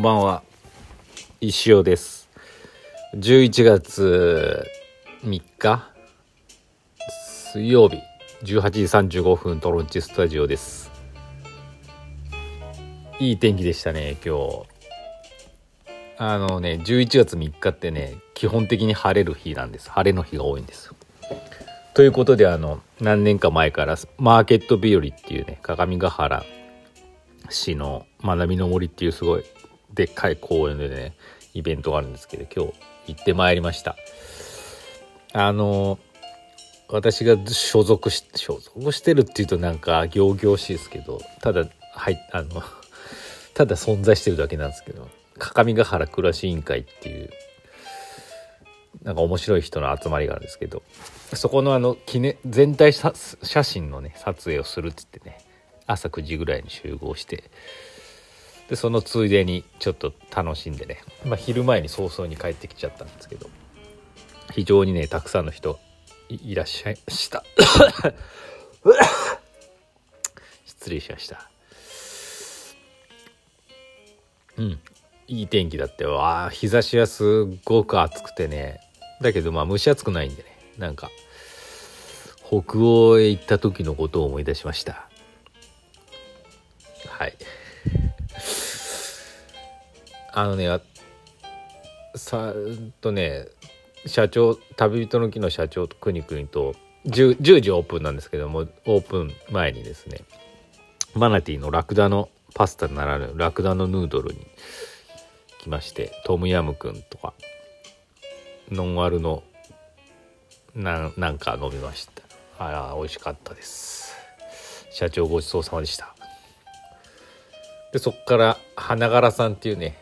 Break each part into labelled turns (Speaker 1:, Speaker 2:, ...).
Speaker 1: んばんは。石尾です。11月3日水曜日18時35分トロンチスタジオです。いい天気でしたね今日。あのね11月3日ってね基本的に晴れる日なんです。晴れの日が多いんですよ。ということであの何年か前からマーケット日和っていうね鏡ヶ原市の学びの森っていうすごいでっかい公園でねイベントがあるんですけど今日行ってまいりました。あの私が所属し所属してるっていうとなんか仰々しいですけどただはいあの ただ存在してるだけなんですけど各務原暮らし委員会っていうなんか面白い人の集まりがあるんですけどそこのあの記念全体写真のね撮影をするっつってね朝9時ぐらいに集合してでそのついでにちょっと楽しんでね、まあ、昼前に早々に帰ってきちゃったんですけど。非常にねたくさんの人いらっしゃいました。失礼しました。うん。いい天気だってわあ日差しはすごく暑くてね。だけどまあ蒸し暑くないんでね。なんか北欧へ行った時のことを思い出しました。はい。あのねさとね社長旅人の木の社長とくにくにと 10, 10時オープンなんですけどもオープン前にですねマナティのラクダのパスタならぬラクダのヌードルに来ましてトムヤムくんとかノンアルのななんか飲みました。あら美味しかったです。社長ごちそうさまでした。でそっから花柄さんっていうね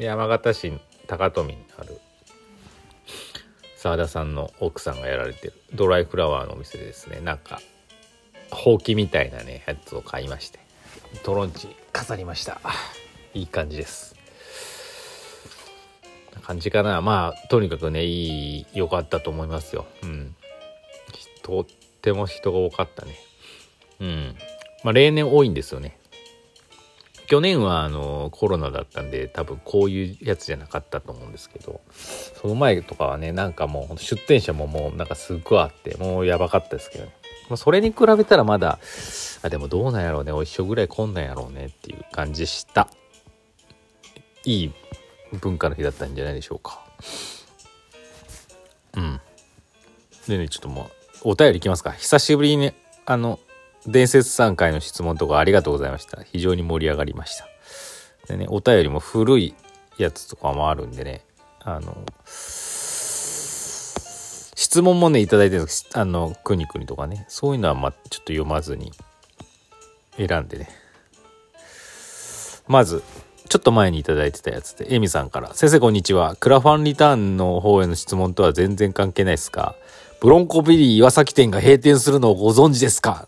Speaker 1: 山形市高富にある澤田さんの奥さんがやられてるドライフラワーのお店でですね。なんかほうきみたいなねやつを買いましてトロンチ飾りました。いい感じです。感じかな。まあとにかくねいい良かったと思いますよ。うん。とっても人が多かったね。うん。まあ例年多いんですよね。去年はあのコロナだったんで多分こういうやつじゃなかったと思うんですけどその前とかはねなんかもう出店者ももうなんかすっごいあってもうやばかったですけど、ね、それに比べたらまだあでもどうなんやろうねお一緒ぐらいこんなんやろうねっていう感じした。いい文化の日だったんじゃないでしょうか。うん。でねちょっともうお便りいきますか。久しぶりにあの伝説3回の質問とかありがとうございました。非常に盛り上がりました。でね、お便りも古いやつとかもあるんでね、あの、質問もね、いただいてるあの、くにくにとかね、そういうのはま、ちょっと読まずに選んでね。まず、ちょっと前にいただいてたやつで、エミさんから、先生こんにちは。クラファンリターンの方への質問とは全然関係ないですか？ブロンコビリー岩崎店が閉店するのをご存知ですか？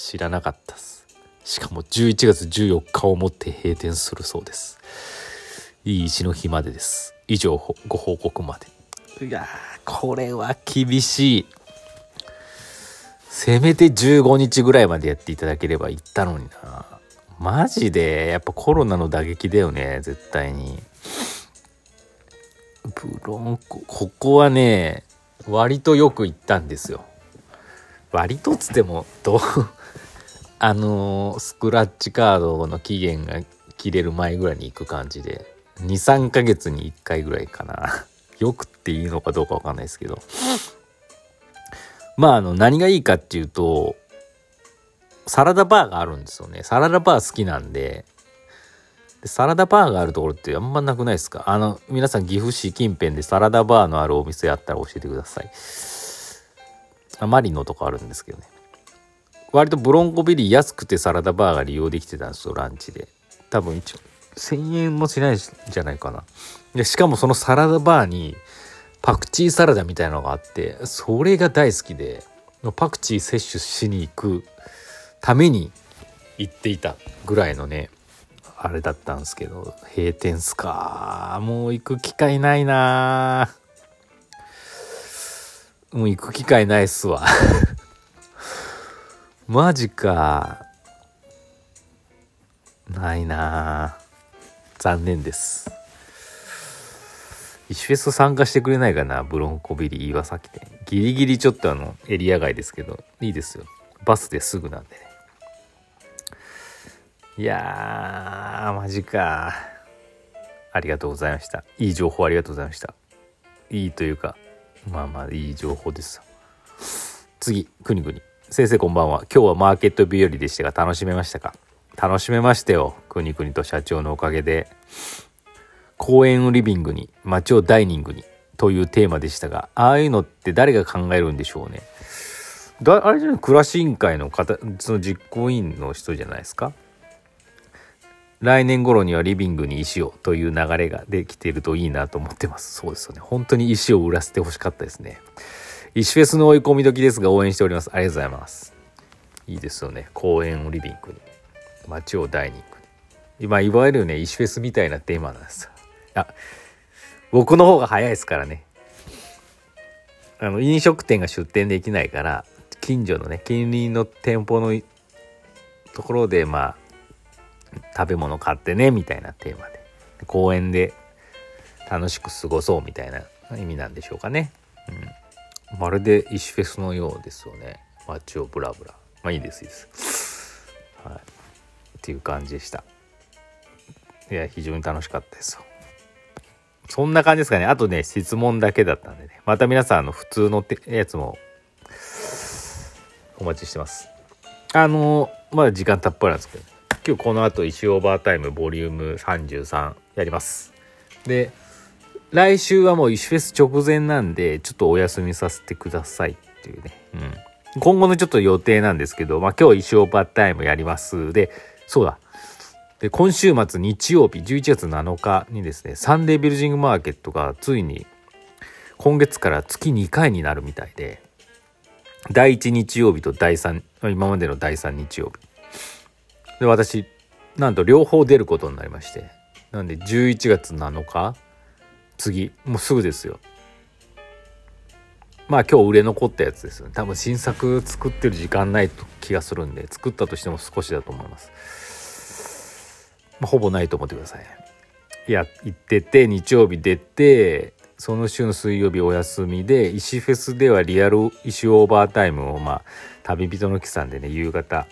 Speaker 1: 知らなかったです。しかも11月14日をもって閉店するそうです。いい石の日までです。以上、ご報告まで。いやこれは厳しい。せめて15日ぐらいまでやっていただければ言ったのにな。マジで、やっぱコロナの打撃だよね、絶対に。ブロンコ、ここはね、割とよく行ったんですよ。割とつっても、どう、あのー、スクラッチカードの期限が切れる前ぐらいに行く感じで、2、3ヶ月に1回ぐらいかな。よくっていいのかどうかわかんないですけど。まあ、あの、何がいいかっていうと、サラダバーがあるんですよね。サラダバー好きなんで、でサラダバーがあるところってあんまなくないですか？あの、皆さん岐阜市近辺でサラダバーのあるお店あったら教えてください。あマリノとかあるんですけどね。割とブロンコビリー安くてサラダバーが利用できてたんですよランチで。多分一応。1000円もしないんじゃないかな。でしかもそのサラダバーにパクチーサラダみたいなのがあってそれが大好きでパクチー摂取しに行くために行っていたぐらいのねあれだったんですけど閉店っすか。もう行く機会ないな。もう行く機会ないっすわ。マジか。ないな。残念です。石フェス参加してくれないかなブロンコビリ岩崎店ギリギリちょっとあのエリア外ですけど。いいですよ。バスですぐなんでね。いやーマジか。ありがとうございました。いい情報ありがとうございました。いいというかまあまあいい情報ですよ。次くにくに。先生こんばんは。今日はマーケット日和でしたが楽しめましたか？楽しめましたよ。くにくにと社長のおかげで。公園をリビングに街をダイニングにというテーマでしたがああいうのって誰が考えるんでしょうね。だあれじゃない？暮らし委員会の方その実行委員の人じゃないですか？来年頃にはリビングに石をという流れができているといいなと思ってます。そうですよね。本当に石を売らせてほしかったですね。石フェスの追い込み時ですが応援しております。ありがとうございます。いいですよね。公園をリビングに。街をダイニングに。今いわゆるね石フェスみたいなテーマなんですあ僕の方が早いですからね。あの飲食店が出店できないから近所のね近隣の店舗のところでまあ食べ物買ってねみたいなテーマで。公園で楽しく過ごそうみたいな意味なんでしょうかね、まるで石フェスのようですよね。街をブラブラ。まあいいですいいです。はい。っていう感じでした。いや非常に楽しかったですよ。そんな感じですかね。あとね質問だけだったんでね。また皆さんあの普通のやつもお待ちしてます。あのまだ時間たっぷりなんですけど、今日この後石オーバータイムボリューム33やります。で来週はもう石フェス直前なんでちょっとお休みさせてくださいっていうね、うん、今後のちょっと予定なんですけど、まあ、今日石オーバータイムやります。でそうだ。で今週末日曜日11月7日にですねサンデービルヂングマーケットがついに今月から月2回になるみたいで第1日曜日と第3今までの第3日曜日。で私なんと両方出ることになりまして。なんで11月7日次。もうすぐですよ。まあ今日売れ残ったやつですよね。多分新作作ってる時間ない気がするんで作ったとしても少しだと思います、まあ、ほぼないと思ってください。いや行ってて日曜日出てその週の水曜日お休みで石フェスではリアル石オーバータイムをまあ旅人の木さんでね夕方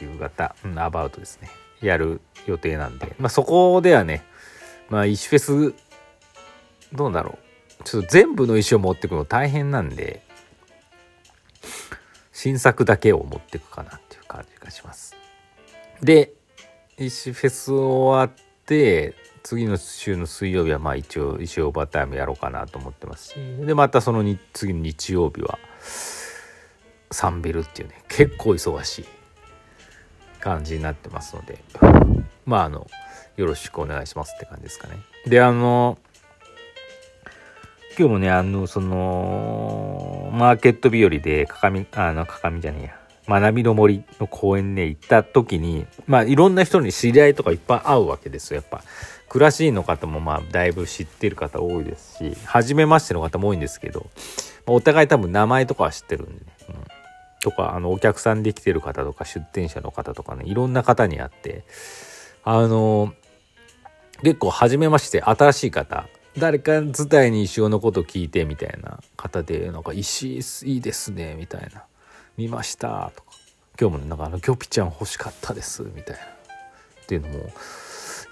Speaker 1: 夕方、うん、アバウトですね。やる予定なんで。まあそこではねまあ石フェスどうだろう。ちょっと全部の石を持ってくの大変なんで新作だけを持ってくかなっていう感じがします。で石フェス終わって次の週の水曜日はまあ一応石オーバータイムやろうかなと思ってますしでまたそのに次の日曜日はサンビルっていうね結構忙しい感じになってますのでまああのよろしくお願いしますって感じですかね。であの今日もねあのそのマーケット日和でかかみあのかかみじゃねえや。学びの森の公園ね行った時にまあいろんな人に知り合いとかいっぱい会うわけですよやっぱ。クラシーの方もまあだいぶ知ってる方多いですし初めましての方も多いんですけどお互い多分名前とかは知ってるんでね、うん、とかあのお客さんで来てる方とか出店者の方とかねいろんな方に会ってあの結構初めまして新しい方誰か伝いに石尾のこと聞いてみたいな方でなんか石いいですねみたいな。見ましたとか。今日もねなんかあのギョピちゃん欲しかったですみたいな。っていうのも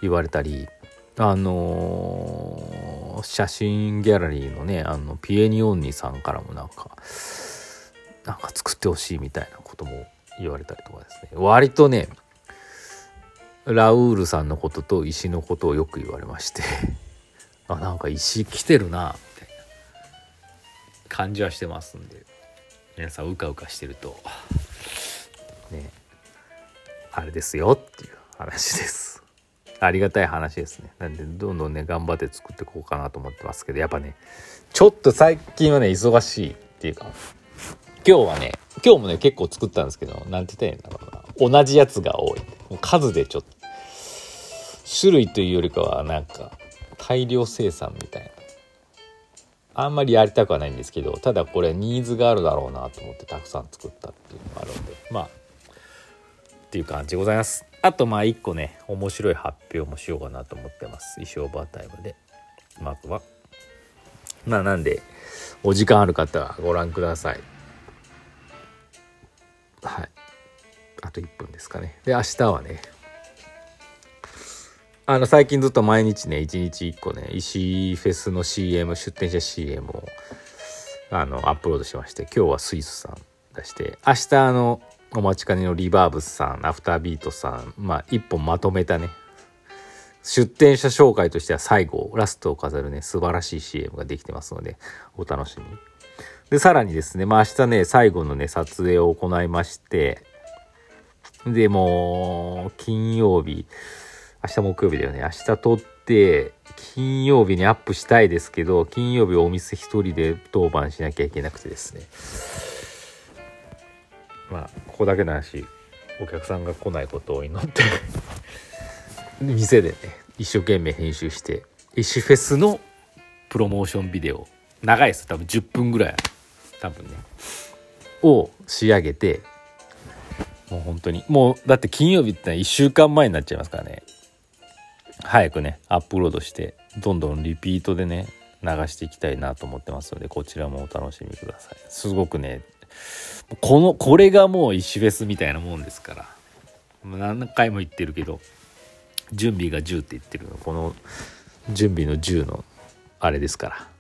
Speaker 1: 言われたり。あのー、写真ギャラリーのねあのピエニオンニさんからもなんかなんか作ってほしいみたいなことも言われたりとかですね。割とねラウールさんのことと石のことをよく言われまして。あなんか石来てるなみたいな。感じはしてますんで。皆さんうかうかしてると。ね。あれですよっていう話です。ありがたい話ですね。なんでどんどんね頑張って作っていこうかなと思ってますけどやっぱねちょっと最近はね忙しいっていうか今日はね今日もね結構作ったんですけど何て言ったらいいんだろうな。同じやつが多い。数でちょっと。種類というよりかはなんか大量生産みたいな。あんまりやりたくはないんですけどただこれニーズがあるだろうなと思ってたくさん作ったっていうのがあるんで。まあっていう感じでございます。あとまあ一個ね面白い発表もしようかなと思ってます。衣装バータイムで。まずは。まあなんでお時間ある方はご覧ください。はい。あと1分ですかね。で明日はねあの最近ずっと毎日ね1日1個ね石フェスの CM 出店者 CM をあのアップロードしまして今日はスイスさん出して明日あのお待ちかねのリバーブスさんアフタービートさんまあ一本まとめたね出店者紹介としては最後ラストを飾るね素晴らしい CM ができてますのでお楽しみに。でさらにですねまあ明日ね最後のね撮影を行いましてでも金曜日明日木曜日だよね。明日撮って金曜日にアップしたいですけど金曜日お店一人で当番しなきゃいけなくてですね。まあここだけの話お客さんが来ないことを祈って 店でね一生懸命編集して石フェスのプロモーションビデオ長いです多分10分ぐらい多分ね。を仕上げてもう本当にもうだって金曜日って1週間前になっちゃいますからね。早くねアップロードしてどんどんリピートでね流していきたいなと思ってますのでこちらもお楽しみください。すごくねこのこれがもう石フェスみたいなもんですから。何回も言ってるけど準備が10って言ってるのこの準備の10のあれですから。